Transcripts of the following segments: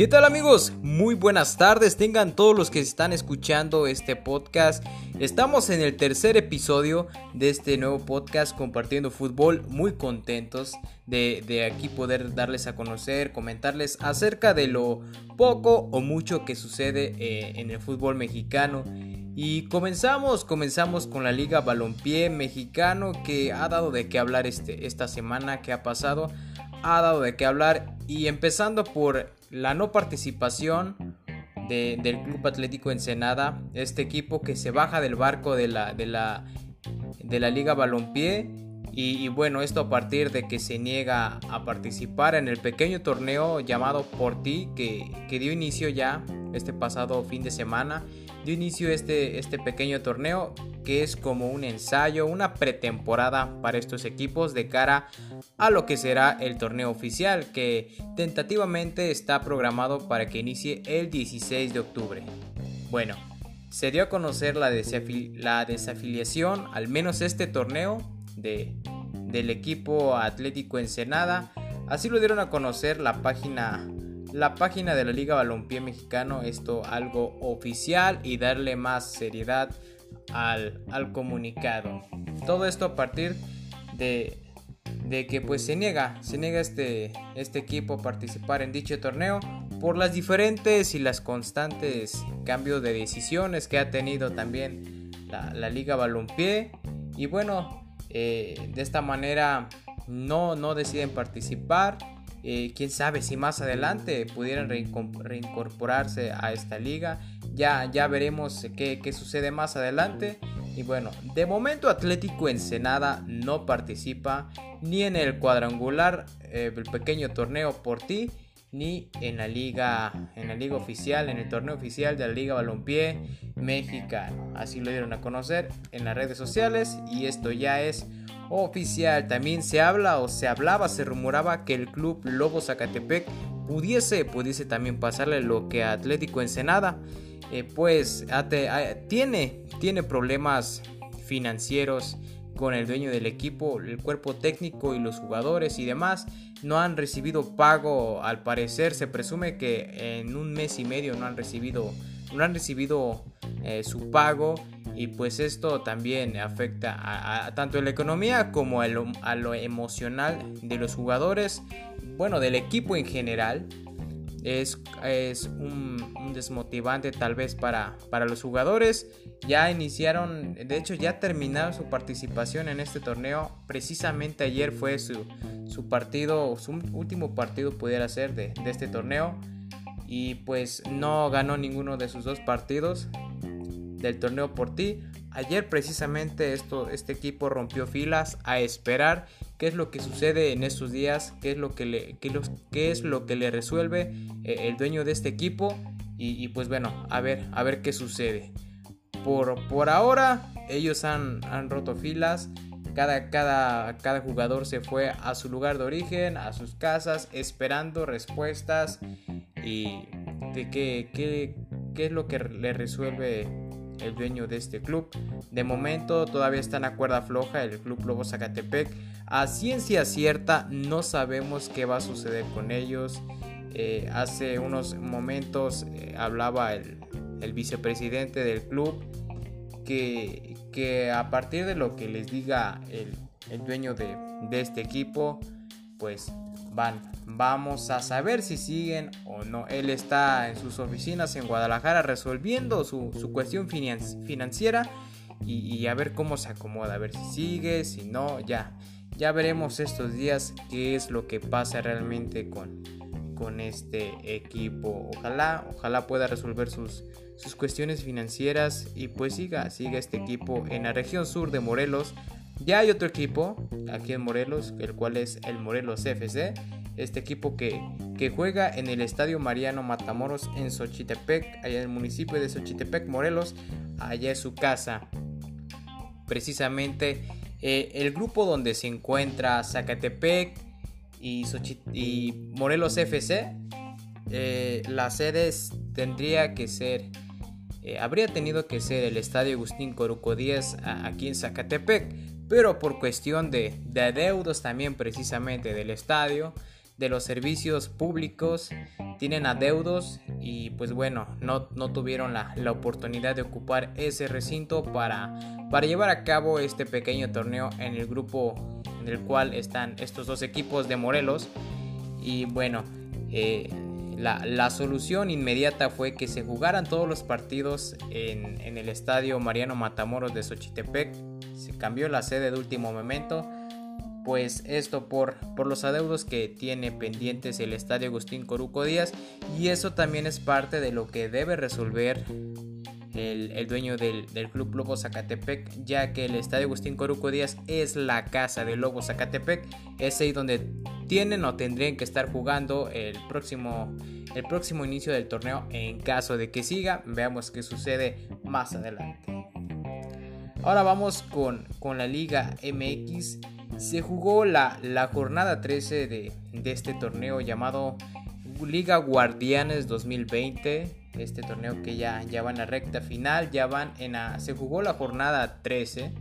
¿Qué tal amigos? Muy buenas tardes, tengan todos los que están escuchando este podcast. Estamos en el tercer episodio de este nuevo podcast compartiendo fútbol, muy contentos de, aquí poder darles a conocer, comentarles acerca de lo poco o mucho que sucede eh, en el fútbol mexicano. Y comenzamos, comenzamos con la Liga Balompié Mexicano que ha dado de qué hablar este, esta semana que ha pasado, ha dado de qué hablar y empezando por la no participación del Club Atlético Ensenada, este equipo que se baja del barco de la, de la, de la Liga Balompié. Y, bueno, esto a partir de que se niega a participar en el pequeño torneo llamado Por Ti, que, que dio inicio ya este pasado fin de semana. Dio inicio este, este pequeño torneo que es como un ensayo, una pretemporada para estos equipos de cara a lo que será el torneo oficial que tentativamente está programado para que inicie el 16 de octubre. Bueno, se dio a conocer la, desafiliación, al menos este torneo, de, del equipo Atlético Ensenada. Así lo dieron a conocer la página la página de la Liga Balompié Mexicano, esto algo oficial y darle más seriedad al, comunicado. Todo esto a partir de, de, que pues se niega, se niega este, este equipo a participar en dicho torneo por las diferentes y las constantes cambios de decisiones que ha tenido también la, Liga Balompié y bueno, eh, de esta manera no, no deciden participar eh, quién sabe si más adelante pudieran reincorporarse a esta liga. Ya, ya veremos qué, sucede más adelante. Y bueno, de momento Atlético Ensenada no participa ni en el cuadrangular, eh, el pequeño torneo por ti, ni en la liga, en la liga oficial, en el torneo oficial de la Liga Balompié Mexicano. Así lo dieron a conocer en las redes sociales y esto ya es oficial. También se habla o se hablaba, se rumoraba que el club Lobo Zacatepec pudiese, pudiese también pasarle lo que a Atlético Ensenada. Eh, pues tiene, tiene problemas financieros con el dueño del equipo, el cuerpo técnico y los jugadores y demás no han recibido pago al parecer se presume que en un mes y medio no han recibido no han recibido eh, su pago y pues esto también afecta a, tanto a la economía como a lo, emocional de los jugadores, bueno, del equipo en general. Es, es un, desmotivante tal vez para, para los jugadores. Ya iniciaron, de hecho ya terminaron su participación en este torneo. Precisamente ayer fue su, su partido, su último partido pudiera ser de, de este torneo y pues no ganó ninguno de sus dos partidos del torneo por ti. Ayer precisamente esto, este equipo rompió filas a esperar qué es lo que sucede en estos días, qué es lo que le, qué es lo que le resuelve eh, el dueño de este equipo y, pues bueno, a ver, a ver qué sucede. Por, por ahora ellos han, han roto filas, cada, cada, cada jugador se fue a su lugar de origen, a sus casas, esperando respuestas y de qué, qué, qué es lo que le resuelve el dueño de este club. De momento todavía está en la cuerda floja el Club Lobo Zacatepec. A ciencia cierta no sabemos qué va a suceder con ellos. Eh, hace unos momentos eh, hablaba el, el, vicepresidente del club que, que, a partir de lo que les diga el, el dueño de, de este equipo, pues van Vamos a saber si siguen o no. Él está en sus oficinas en Guadalajara resolviendo su, cuestión financiera y, a ver cómo se acomoda, a ver si sigue, si no, ya. Ya veremos estos días qué es lo que pasa realmente con, con este equipo. Ojalá, ojalá pueda resolver sus, sus cuestiones financieras y pues siga, siga este equipo en la región sur de Morelos. Ya hay otro equipo aquí en Morelos, el cual es el Morelos FC este equipo que, juega en el Estadio Mariano Matamoros en Xochitepec, allá en el municipio de Xochitepec, Morelos, allá es su casa. Precisamente eh, el grupo donde se encuentra Zacatepec y, Morelos FC, eh, las sedes tendría que ser, eh, habría tenido que ser el Estadio Agustín Coruco 10 aquí en Zacatepec, pero por cuestión de, de adeudos también precisamente del estadio, de los servicios públicos tienen adeudos y pues bueno, no, no tuvieron la, la, oportunidad de ocupar ese recinto para, para llevar a cabo este pequeño torneo en el grupo en el cual están estos dos equipos de Morelos. Y bueno, eh, la, la, solución inmediata fue que se jugaran todos los partidos en, en el estadio Mariano Matamoros de Xochitepec. Se cambió la sede de último momento. Pues esto por, por los adeudos que tiene pendientes el estadio Agustín Coruco Díaz. Y eso también es parte de lo que debe resolver el, dueño del, club Lobo Zacatepec, ya que el estadio Agustín Coruco Díaz es la casa del Lobo Zacatepec, es ahí donde tienen o tendrían que estar jugando el próximo, el próximo inicio del torneo en caso de que siga, veamos qué sucede más adelante. Ahora vamos con, con la Liga MX se jugó la, la jornada 13 de, de, este torneo llamado Liga Guardianes 2020. Este torneo que ya, ya va en la recta final, ya van en la, se jugó la jornada 13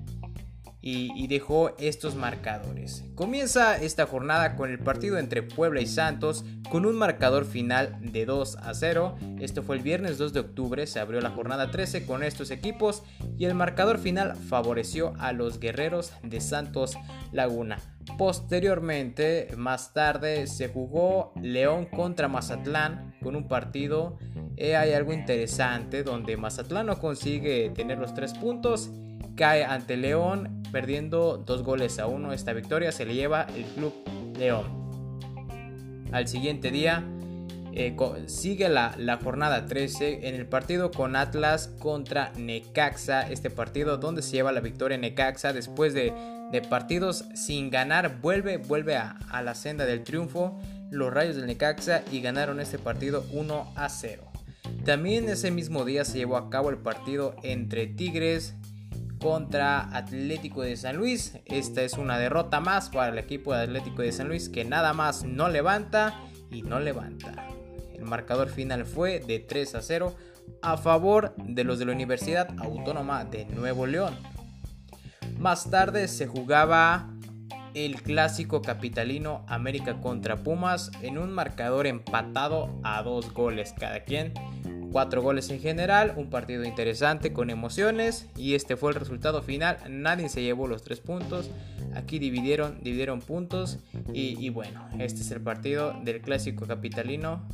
y, dejó estos marcadores. Comienza esta jornada con el partido entre Puebla y Santos con un marcador final de 2 a 0. Esto fue el viernes 2 de octubre, se abrió la jornada 13 con estos equipos y el marcador final favoreció a los guerreros de Santos Laguna. Posteriormente, más tarde, se jugó León contra Mazatlán con un partido. Eh, hay algo interesante donde Mazatlán no consigue tener los tres puntos cae ante León perdiendo dos goles a uno. Esta victoria se le lleva el Club León. Al siguiente día eh, sigue la, jornada 13 en el partido con Atlas contra Necaxa. Este partido donde se lleva la victoria Necaxa después de, partidos sin ganar. Vuelve, vuelve a, a la senda del triunfo los Rayos del Necaxa y ganaron este partido 1 a 0. También ese mismo día se llevó a cabo el partido entre Tigres contra Atlético de San Luis. Esta es una derrota más para el equipo de Atlético de San Luis que nada más no levanta y no levanta. El marcador final fue de 3 a 0 a favor de los de la Universidad Autónoma de Nuevo León. Más tarde se jugaba el clásico capitalino América contra Pumas en un marcador empatado a dos goles cada quien. Cuatro goles en general, un partido interesante con emociones y este fue el resultado final. Nadie se llevó los tres puntos. Aquí dividieron, dividieron puntos y, y bueno, este es el partido del clásico capitalino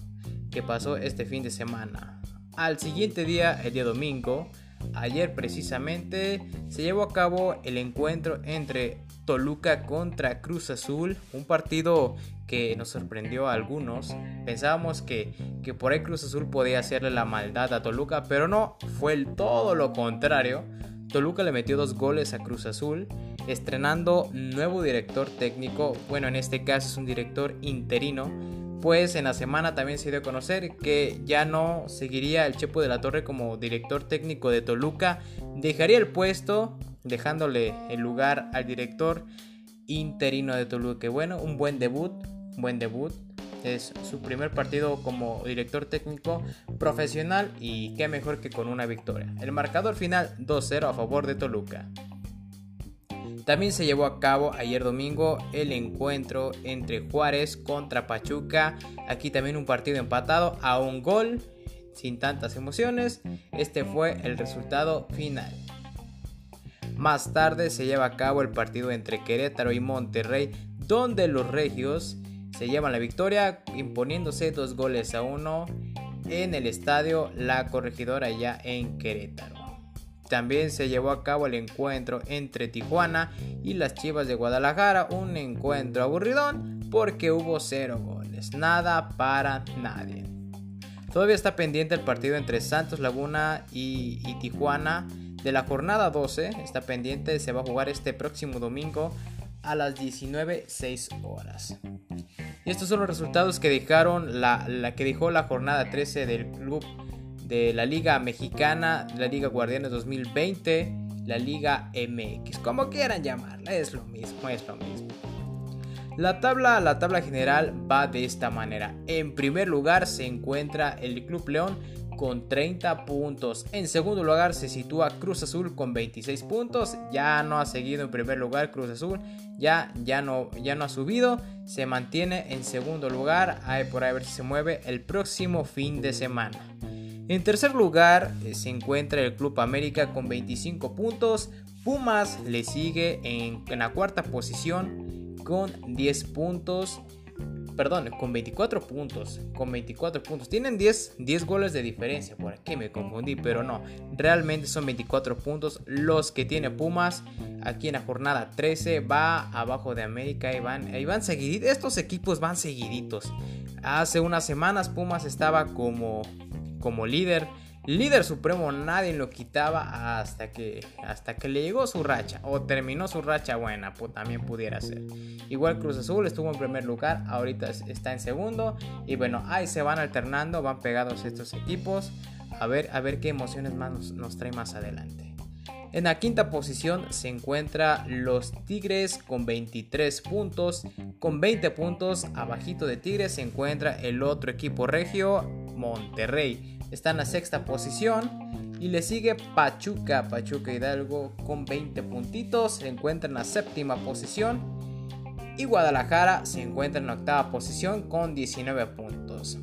que pasó este fin de semana. Al siguiente día, el día domingo, Ayer precisamente se llevó a cabo el encuentro entre Toluca contra Cruz Azul, un partido que nos sorprendió a algunos. Pensábamos que, que por ahí Cruz Azul podía hacerle la maldad a Toluca, pero no, fue todo lo contrario. Toluca le metió dos goles a Cruz Azul, estrenando nuevo director técnico, bueno en este caso es un director interino, pues en la semana también se dio a conocer que ya no seguiría el Chepo de la Torre como director técnico de Toluca, dejaría el puesto dejándole el lugar al director interino de Toluca. Bueno, un buen debut, buen debut. Es su primer partido como director técnico profesional y qué mejor que con una victoria. El marcador final 2-0 a favor de Toluca. También se llevó a cabo ayer domingo el encuentro entre Juárez contra Pachuca. Aquí también un partido empatado a un gol, sin tantas emociones. Este fue el resultado final. Más tarde se lleva a cabo el partido entre Querétaro y Monterrey, donde los regios se llevan la victoria imponiéndose dos goles a uno en el estadio La Corregidora ya en Querétaro. También se llevó a cabo el encuentro entre Tijuana y las Chivas de Guadalajara, un encuentro aburridón porque hubo cero goles, nada para nadie. Todavía está pendiente el partido entre Santos Laguna y, Tijuana de la jornada 12, está pendiente, se va a jugar este próximo domingo a las 19.06 horas. Y estos son los resultados que dejaron la, la que dejó la jornada 13 del club de la Liga Mexicana, la Liga Guardianes 2020, la Liga MX, como quieran llamarla, es lo mismo, es lo mismo. La tabla, la tabla general va de esta manera. En primer lugar se encuentra el Club León con 30 puntos. En segundo lugar se sitúa Cruz Azul con 26 puntos. Ya no ha seguido en primer lugar Cruz Azul. Ya, ya, no, ya no ha subido. Se mantiene en segundo lugar. Hay por ahí a ver si se mueve el próximo fin de semana. En tercer lugar eh, se encuentra el Club América con 25 puntos. Pumas le sigue en, en la cuarta posición con 10 puntos perdón, con 24 puntos, con 24 puntos. Tienen 10, 10 goles de diferencia, por aquí me confundí, pero no, realmente son 24 puntos los que tiene Pumas. Aquí en la jornada 13 va abajo de América van, y van seguiditos, estos equipos van seguiditos. Hace unas semanas Pumas estaba como, como líder líder supremo nadie lo quitaba hasta que, hasta que le llegó su racha o terminó su racha buena, pues también pudiera ser. Igual Cruz Azul estuvo en primer lugar, ahorita está en segundo y bueno, ahí se van alternando, van pegados estos equipos. A ver, a ver qué emociones más nos, nos trae más adelante. En la quinta posición se encuentra los Tigres con 23 puntos. Con 20 puntos abajito de Tigres se encuentra el otro equipo regio, Monterrey está en la sexta posición. Y le sigue Pachuca, Pachuca Hidalgo con 20 puntitos, se encuentra en la séptima posición. Y Guadalajara se encuentra en la octava posición con 19 puntos.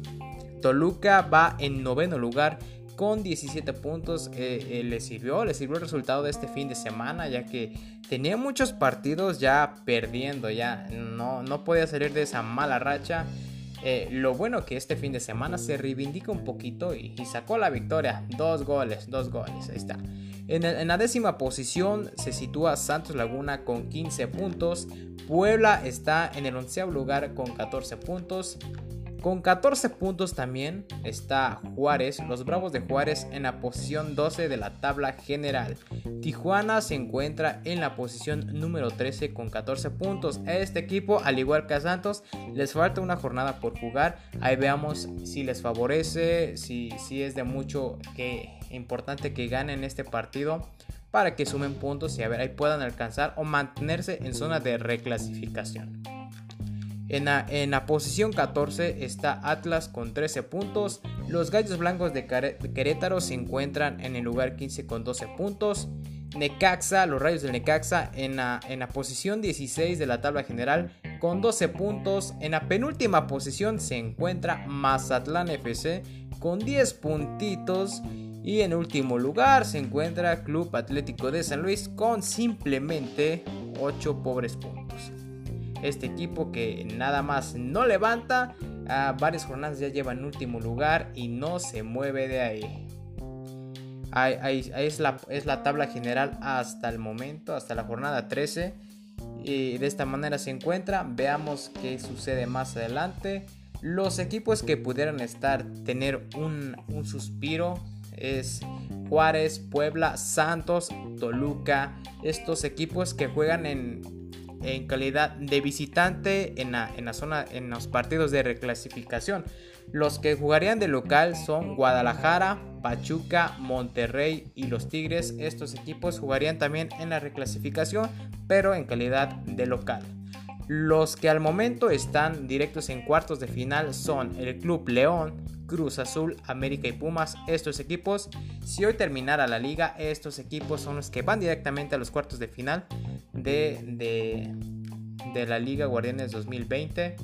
Toluca va en noveno lugar con 17 puntos. Eh, eh, le sirvió, le sirvió el resultado de este fin de semana, ya que tenía muchos partidos ya perdiendo, ya no, no podía salir de esa mala racha. Eh, lo bueno que este fin de semana se reivindica un poquito y, sacó la victoria. Dos goles, dos goles, ahí está. En, la décima posición se sitúa Santos Laguna con 15 puntos. Puebla está en el onceavo lugar con 14 puntos. Con 14 puntos también está Juárez, los Bravos de Juárez en la posición 12 de la tabla general. Tijuana se encuentra en la posición número 13 con 14 puntos. A este equipo, al igual que a Santos, les falta una jornada por jugar. Ahí veamos si les favorece, si, si es de mucho que importante que ganen este partido para que sumen puntos y a ver ahí puedan alcanzar o mantenerse en zona de reclasificación. En la, posición 14 está Atlas con 13 puntos. Los Gallos Blancos de Querétaro se encuentran en el lugar 15 con 12 puntos. Necaxa, los Rayos del Necaxa en la, en la posición 16 de la tabla general con 12 puntos. En la penúltima posición se encuentra Mazatlán FC con 10 puntitos. Y en último lugar se encuentra Club Atlético de San Luis con simplemente 8 pobres puntos. Este equipo que nada más no levanta, a varias jornadas ya lleva en último lugar y no se mueve de ahí. Ahí, es, la, es la tabla general hasta el momento, hasta la jornada 13. Y de esta manera se encuentra. Veamos qué sucede más adelante. Los equipos que pudieran estar, tener un, un suspiro, es Juárez, Puebla, Santos, Toluca. Estos equipos que juegan en, en calidad de visitante en la, en la zona, en los partidos de reclasificación. Los que jugarían de local son Guadalajara, Pachuca, Monterrey y los Tigres. Estos equipos jugarían también en la reclasificación, pero en calidad de local. Los que al momento están directos en cuartos de final son el Club León, Cruz Azul, América y Pumas. Estos equipos, si hoy terminara la liga, estos equipos son los que van directamente a los cuartos de final de, de, la Liga Guardianes 2020.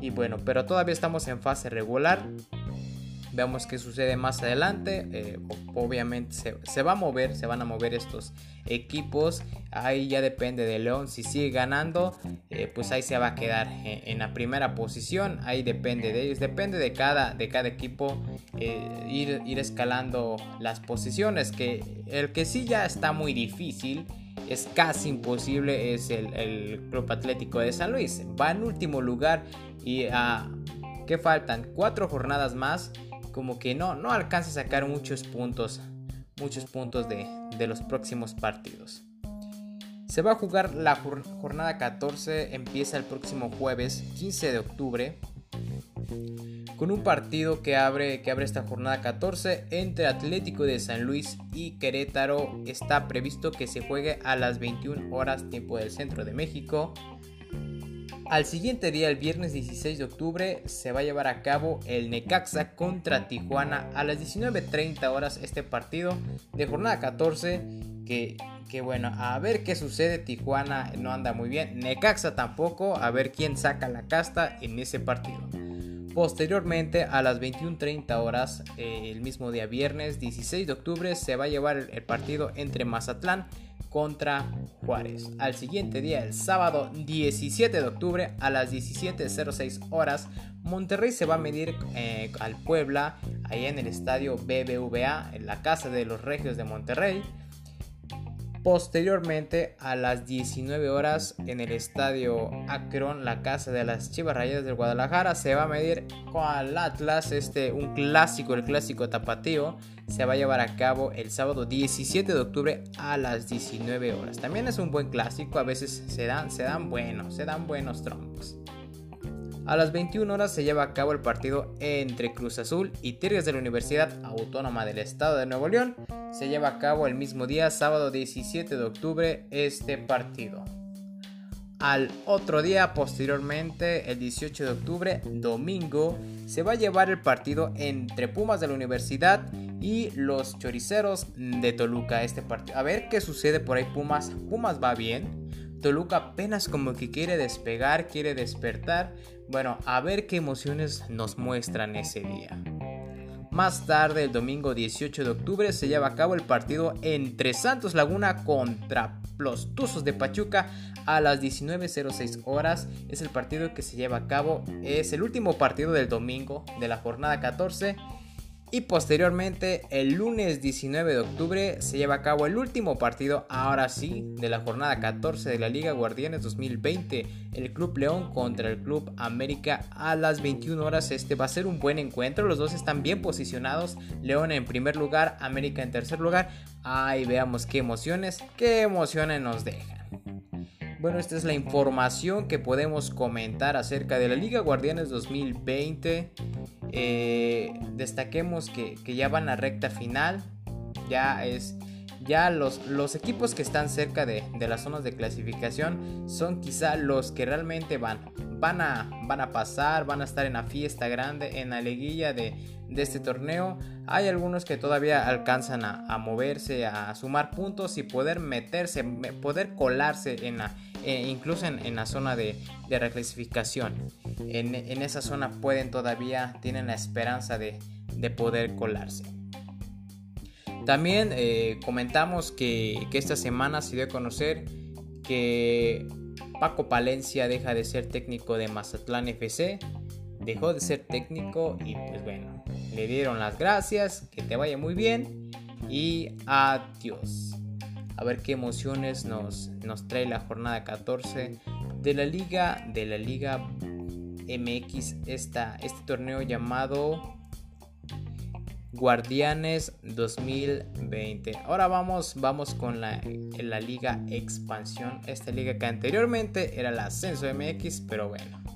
Y bueno, pero todavía estamos en fase regular. Veamos qué sucede más adelante. Eh, obviamente se, va a mover, se van a mover estos equipos. Ahí ya depende de León. Si sigue ganando, eh, pues ahí se va a quedar en, la primera posición. Ahí depende de ellos. Depende de cada, de cada equipo eh, ir, ir escalando las posiciones. Que el que sí ya está muy difícil es casi imposible es el, Club Atlético de San Luis. Va en último lugar y a... ¿Qué faltan? Cuatro jornadas más. Como que no, no alcanza a sacar muchos puntos. Muchos puntos de, de los próximos partidos. Se va a jugar la jornada 14. Empieza el próximo jueves 15 de octubre con un partido que abre, que abre esta jornada 14 entre Atlético de San Luis y Querétaro. Está previsto que se juegue a las 21 horas tiempo del centro de México. Al siguiente día, el viernes 16 de octubre, se va a llevar a cabo el Necaxa contra Tijuana a las 19.30 horas este partido de jornada 14 que, que, bueno, a ver qué sucede, Tijuana no anda muy bien, Necaxa tampoco, a ver quién saca la casta en ese partido. Posteriormente, a las 21.30 horas, eh, el mismo día viernes 16 de octubre, se va a llevar el, partido entre Mazatlán contra Juárez. Al siguiente día, el sábado 17 de octubre, a las 17.06 horas, Monterrey se va a medir eh, al Puebla, ahí en el estadio BBVA, en la casa de los Regios de Monterrey. Posteriormente, a las 19 horas, en el estadio Akron, la casa de las Chivas Rayadas del Guadalajara, se va a medir con el Atlas, este, un clásico, el clásico tapatío. Se va a llevar a cabo el sábado 17 de octubre a las 19 horas. También es un buen clásico, a veces se dan, se dan buenos, se dan buenos trompos. A las 21 horas se lleva a cabo el partido entre Cruz Azul y Tigres de la Universidad Autónoma del Estado de Nuevo León. Se lleva a cabo el mismo día, sábado 17 de octubre, este partido. Al otro día, posteriormente, el 18 de octubre, domingo, se va a llevar el partido entre Pumas de la Universidad y los Choriceros de Toluca. Este partido. A ver qué sucede por ahí, Pumas. Pumas va bien. Toluca apenas como que quiere despegar, quiere despertar. Bueno, a ver qué emociones nos muestran ese día. Más tarde, el domingo 18 de octubre, se lleva a cabo el partido entre Santos Laguna contra los Tuzos de Pachuca a las 19.06 horas. Es el partido que se lleva a cabo, es el último partido del domingo de la jornada 14 y posteriormente, el lunes 19 de octubre, se lleva a cabo el último partido, ahora sí, de la jornada 14 de la Liga Guardianes 2020. El Club León contra el Club América a las 21 horas. Este va a ser un buen encuentro. Los dos están bien posicionados. León en primer lugar, América en tercer lugar. Ahí veamos qué emociones, qué emociones nos dejan. Bueno, esta es la información que podemos comentar acerca de la Liga Guardianes 2020. Eh, destaquemos que, ya van a recta final. Ya es. Ya los, los equipos que están cerca de, las zonas de clasificación son quizá los que realmente van. Van a, van a pasar, van a estar en la fiesta grande, en la liguilla de, este torneo. Hay algunos que todavía alcanzan a, moverse, a sumar puntos y poder meterse, poder colarse en la, eh, incluso en, la zona de, reclasificación. En, esa zona pueden todavía, tienen la esperanza de, poder colarse. También eh, comentamos que, esta semana se dio a conocer que Paco Palencia deja de ser técnico de Mazatlán FC. Dejó de ser técnico y pues bueno, le dieron las gracias, que te vaya muy bien y adiós. A ver qué emociones nos, nos trae la jornada 14 de la liga de la liga MX esta, este torneo llamado Guardianes 2020 ahora vamos vamos con la, la liga expansión. Esta liga que anteriormente era el ascenso MX pero bueno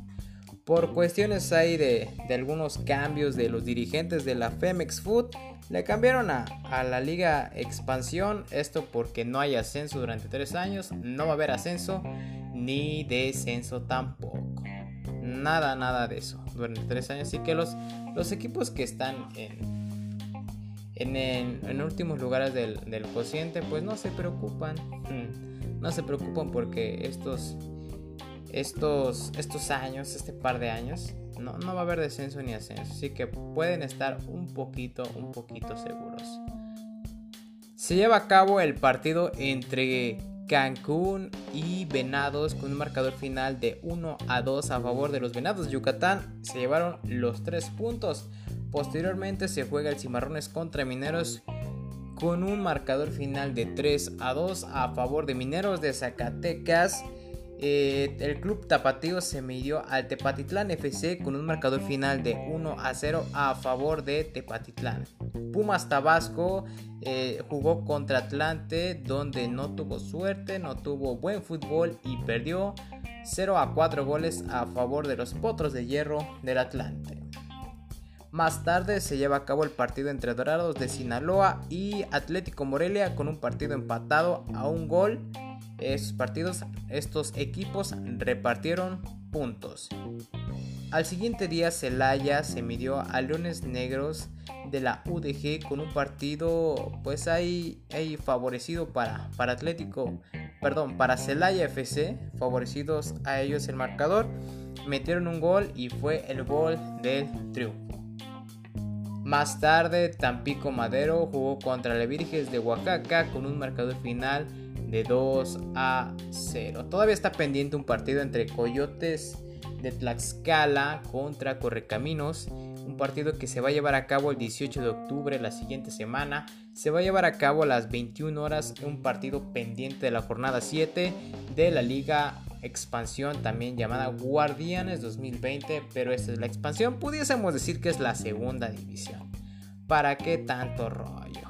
por cuestiones ahí de, algunos cambios de los dirigentes de la Femex Food, le cambiaron a, a, la Liga Expansión. Esto porque no hay ascenso durante tres años, no va a haber ascenso ni descenso tampoco. Nada, nada de eso durante tres años. Así que los, los equipos que están en, en, en, últimos lugares del, del cociente, pues no se preocupan. No se preocupan porque estos estos, estos años, este par de años, no, no va a haber descenso ni ascenso. Así que pueden estar un poquito, un poquito seguros. Se lleva a cabo el partido entre Cancún y Venados con un marcador final de 1 a 2 a favor de los Venados. Yucatán se llevaron los 3 puntos. Posteriormente se juega el Cimarrones contra Mineros con un marcador final de 3 a 2 a favor de Mineros de Zacatecas. Eh, el club tapatío se midió al Tepatitlán FC con un marcador final de 1 a 0 a favor de Tepatitlán. Pumas Tabasco eh, jugó contra Atlante donde no tuvo suerte, no tuvo buen fútbol y perdió 0 a 4 goles a favor de los Potros de Hierro del Atlante. Más tarde se lleva a cabo el partido entre Dorados de Sinaloa y Atlético Morelia con un partido empatado a un gol estos partidos, estos equipos repartieron puntos. Al siguiente día Celaya se midió a Leones Negros de la UDG con un partido pues ahí, favorecido para, para Atlético, perdón, para Celaya FC, favorecidos a ellos el marcador, metieron un gol y fue el gol del triunfo. Más tarde, Tampico Madero jugó contra la de Oaxaca con un marcador final de 2 a 0. Todavía está pendiente un partido entre Coyotes de Tlaxcala contra Correcaminos, un partido que se va a llevar a cabo el 18 de octubre la siguiente semana. Se va a llevar a cabo a las 21 horas un partido pendiente de la jornada 7 de la Liga Expansión, también llamada Guardianes 2020, pero esta es la expansión, pudiésemos decir que es la segunda división. ¿Para qué tanto rollo?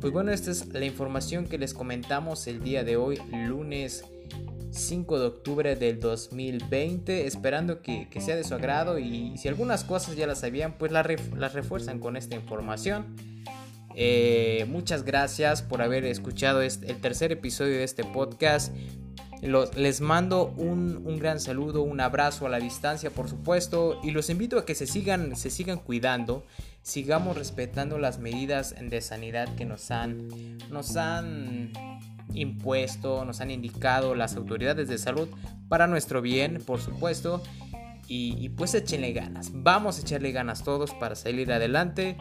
Pues bueno, esta es la información que les comentamos el día de hoy, lunes 5 de octubre del 2020, esperando que, sea de su agrado y si algunas cosas ya las sabían, pues las, refuerzan con esta información. Eh, muchas gracias por haber escuchado el tercer episodio de este podcast. les mando un, un, gran saludo, un abrazo a la distancia, por supuesto, y los invito a que se sigan, se sigan cuidando, sigamos respetando las medidas de sanidad que nos han, nos han impuesto, nos han indicado las autoridades de salud para nuestro bien, por supuesto. Y, pues échenle ganas, vamos a echarle ganas todos para salir adelante.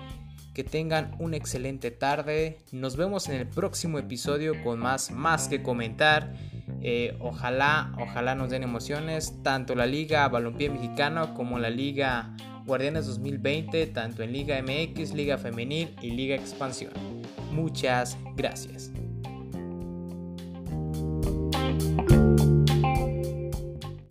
Que tengan una excelente tarde. Nos vemos en el próximo episodio con más, más que comentar. Eh, ojalá, ojalá nos den emociones. Tanto la Liga Balompié Mexicano como la Liga Guardianes 2020, tanto en Liga MX, Liga Femenil y Liga Expansión. Muchas gracias.